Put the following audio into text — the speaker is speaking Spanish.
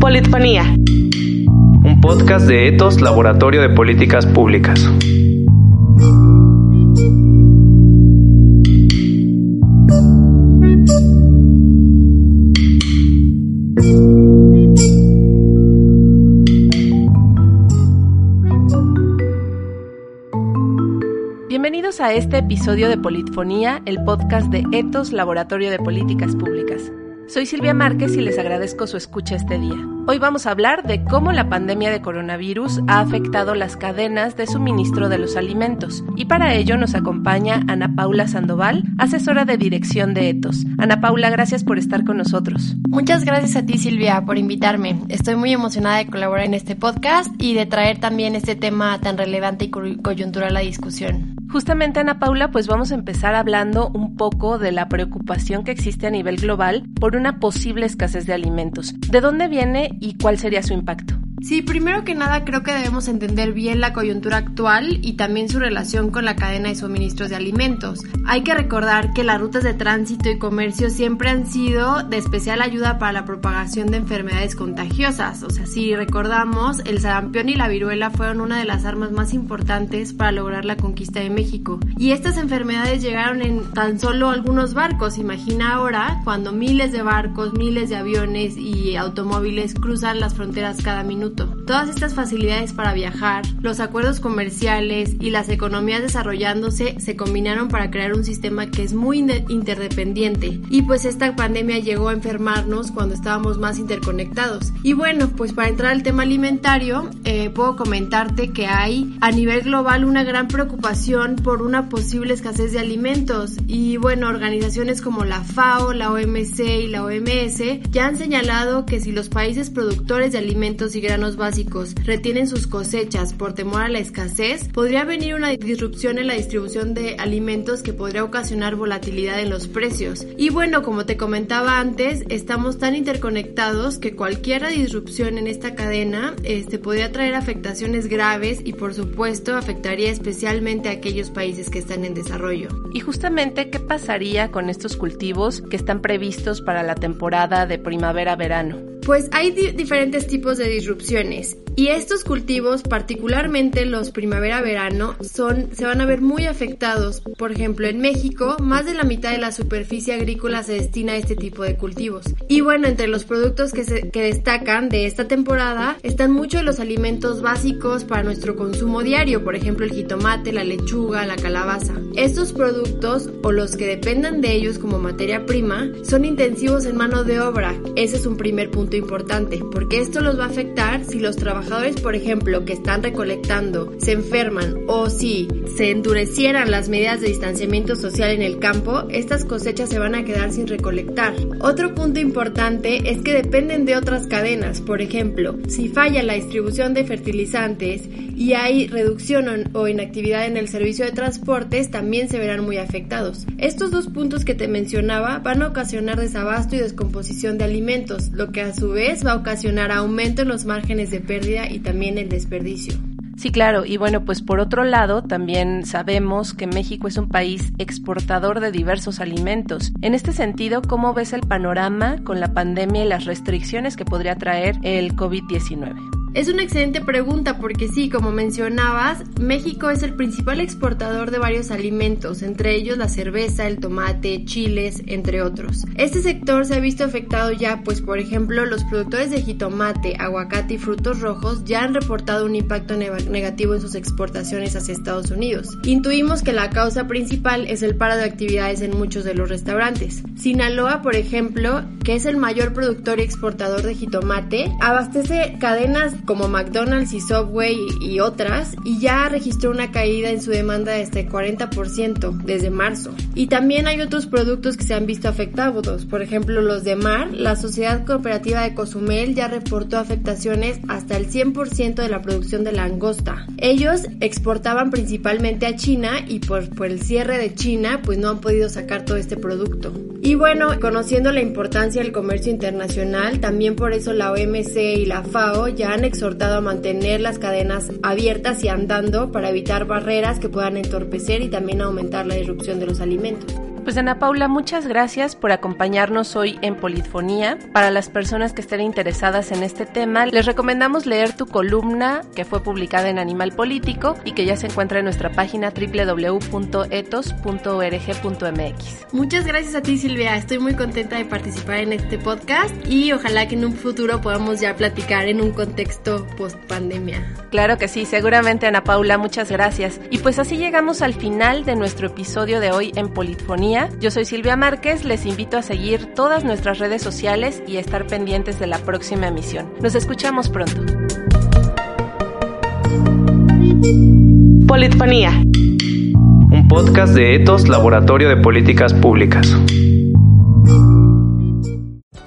Politfonía. Un podcast de Etos Laboratorio de Políticas Públicas. Bienvenidos a este episodio de Politfonía, el podcast de Etos Laboratorio de Políticas Públicas. Soy Silvia Márquez y les agradezco su escucha este día. Hoy vamos a hablar de cómo la pandemia de coronavirus ha afectado las cadenas de suministro de los alimentos. Y para ello nos acompaña Ana Paula Sandoval, asesora de dirección de ETOS. Ana Paula, gracias por estar con nosotros. Muchas gracias a ti Silvia por invitarme. Estoy muy emocionada de colaborar en este podcast y de traer también este tema tan relevante y coyuntural a la discusión. Justamente Ana Paula, pues vamos a empezar hablando un poco de la preocupación que existe a nivel global por una posible escasez de alimentos. ¿De dónde viene y cuál sería su impacto? Sí, primero que nada creo que debemos entender bien la coyuntura actual y también su relación con la cadena de suministros de alimentos. Hay que recordar que las rutas de tránsito y comercio siempre han sido de especial ayuda para la propagación de enfermedades contagiosas. O sea, si recordamos, el sarampión y la viruela fueron una de las armas más importantes para lograr la conquista de México. Y estas enfermedades llegaron en tan solo algunos barcos. Imagina ahora cuando miles de barcos, miles de aviones y automóviles cruzan las fronteras cada minuto Todas estas facilidades para viajar, los acuerdos comerciales y las economías desarrollándose se combinaron para crear un sistema que es muy interdependiente. Y pues esta pandemia llegó a enfermarnos cuando estábamos más interconectados. Y bueno, pues para entrar al tema alimentario, eh, puedo comentarte que hay a nivel global una gran preocupación por una posible escasez de alimentos. Y bueno, organizaciones como la FAO, la OMC y la OMS ya han señalado que si los países productores de alimentos y básicos retienen sus cosechas por temor a la escasez, podría venir una disrupción en la distribución de alimentos que podría ocasionar volatilidad en los precios. Y bueno, como te comentaba antes, estamos tan interconectados que cualquier disrupción en esta cadena este, podría traer afectaciones graves y por supuesto afectaría especialmente a aquellos países que están en desarrollo. Y justamente, ¿qué pasaría con estos cultivos que están previstos para la temporada de primavera-verano? Pues hay diferentes tipos de disrupciones y estos cultivos, particularmente los primavera-verano, se van a ver muy afectados. Por ejemplo, en México, más de la mitad de la superficie agrícola se destina a este tipo de cultivos. Y bueno, entre los productos que, se, que destacan de esta temporada están muchos de los alimentos básicos para nuestro consumo diario, por ejemplo, el jitomate, la lechuga, la calabaza. Estos productos o los que dependan de ellos como materia prima son intensivos en mano de obra. Ese es un primer punto importante, porque esto los va a afectar si los trabajadores, por ejemplo, que están recolectando, se enferman o si se endurecieran las medidas de distanciamiento social en el campo, estas cosechas se van a quedar sin recolectar. Otro punto importante es que dependen de otras cadenas, por ejemplo, si falla la distribución de fertilizantes y hay reducción o inactividad en el servicio de transportes, también se verán muy afectados. Estos dos puntos que te mencionaba van a ocasionar desabasto y descomposición de alimentos, lo que a su vez va a ocasionar aumento en los márgenes de pérdida y también el desperdicio. Sí, claro. Y bueno, pues por otro lado, también sabemos que México es un país exportador de diversos alimentos. En este sentido, ¿cómo ves el panorama con la pandemia y las restricciones que podría traer el COVID-19? Es una excelente pregunta porque sí, como mencionabas, México es el principal exportador de varios alimentos, entre ellos la cerveza, el tomate, chiles, entre otros. Este sector se ha visto afectado ya, pues por ejemplo, los productores de jitomate, aguacate y frutos rojos ya han reportado un impacto negativo en sus exportaciones hacia Estados Unidos. Intuimos que la causa principal es el paro de actividades en muchos de los restaurantes. Sinaloa, por ejemplo, que es el mayor productor y exportador de jitomate, abastece cadenas como McDonald's y Subway y otras, y ya registró una caída en su demanda de el 40% desde marzo. Y también hay otros productos que se han visto afectados, por ejemplo los de mar, la Sociedad Cooperativa de Cozumel ya reportó afectaciones hasta el 100% de la producción de langosta. Ellos exportaban principalmente a China y por, por el cierre de China pues no han podido sacar todo este producto. Y bueno, conociendo la importancia del comercio internacional, también por eso la OMC y la FAO ya han exhortado a mantener las cadenas abiertas y andando para evitar barreras que puedan entorpecer y también aumentar la disrupción de los alimentos. Pues Ana Paula, muchas gracias por acompañarnos hoy en Politfonía. Para las personas que estén interesadas en este tema, les recomendamos leer tu columna que fue publicada en Animal Político y que ya se encuentra en nuestra página www.etos.org.mx. Muchas gracias a ti Silvia, estoy muy contenta de participar en este podcast y ojalá que en un futuro podamos ya platicar en un contexto post pandemia. Claro que sí, seguramente Ana Paula, muchas gracias. Y pues así llegamos al final de nuestro episodio de hoy en Politfonía yo soy Silvia Márquez, les invito a seguir todas nuestras redes sociales y estar pendientes de la próxima emisión. Nos escuchamos pronto. Politfonía. Un podcast de Etos Laboratorio de Políticas Públicas.